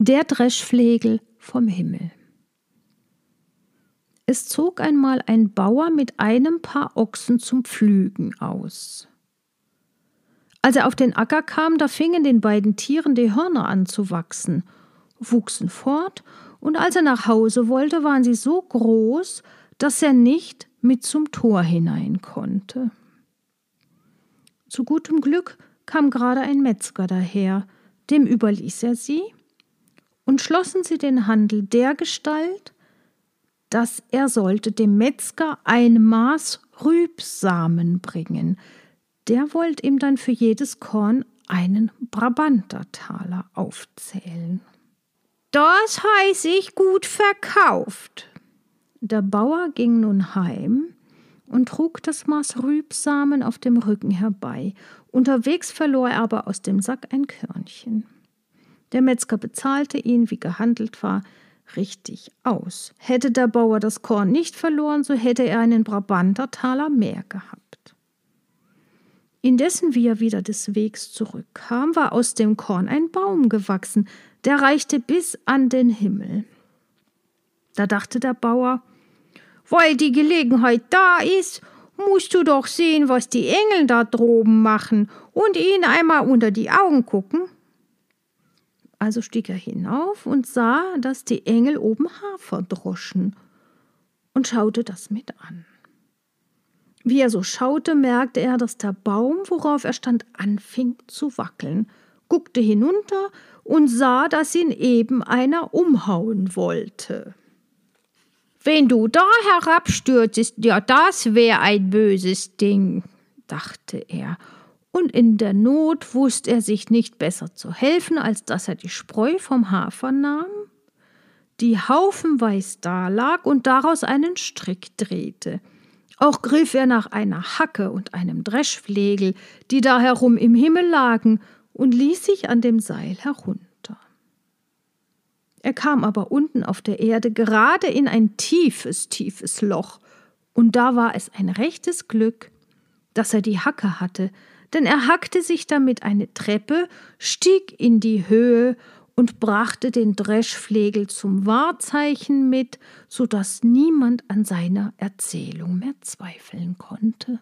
Der Dreschflegel vom Himmel. Es zog einmal ein Bauer mit einem Paar Ochsen zum Pflügen aus. Als er auf den Acker kam, da fingen den beiden Tieren die Hörner an zu wachsen, wuchsen fort, und als er nach Hause wollte, waren sie so groß, dass er nicht mit zum Tor hinein konnte. Zu gutem Glück kam gerade ein Metzger daher, dem überließ er sie, und schlossen sie den Handel dergestalt, dass er sollte dem Metzger ein Maß Rübsamen bringen. Der wollte ihm dann für jedes Korn einen Brabantertaler aufzählen. Das heiß ich gut verkauft. Der Bauer ging nun heim und trug das Maß Rübsamen auf dem Rücken herbei. Unterwegs verlor er aber aus dem Sack ein Körnchen. Der Metzger bezahlte ihn, wie gehandelt war, richtig aus. Hätte der Bauer das Korn nicht verloren, so hätte er einen Brabantertaler mehr gehabt. Indessen, wie er wieder des Wegs zurückkam, war aus dem Korn ein Baum gewachsen, der reichte bis an den Himmel. Da dachte der Bauer, weil die Gelegenheit da ist, musst du doch sehen, was die Engel da droben machen und ihnen einmal unter die Augen gucken. Also stieg er hinauf und sah, dass die Engel oben Hafer droschen und schaute das mit an. Wie er so schaute, merkte er, dass der Baum, worauf er stand, anfing zu wackeln, guckte hinunter und sah, dass ihn eben einer umhauen wollte. Wenn du da herabstürzest, ja, das wär ein böses Ding, dachte er und in der Not wusste er sich nicht besser zu helfen, als dass er die Spreu vom Hafer nahm, die haufenweis dalag und daraus einen Strick drehte. Auch griff er nach einer Hacke und einem Dreschflegel, die da herum im Himmel lagen, und ließ sich an dem Seil herunter. Er kam aber unten auf der Erde gerade in ein tiefes, tiefes Loch, und da war es ein rechtes Glück, dass er die Hacke hatte, denn er hackte sich damit eine Treppe, stieg in die Höhe und brachte den Dreschflegel zum Wahrzeichen mit, so dass niemand an seiner Erzählung mehr zweifeln konnte.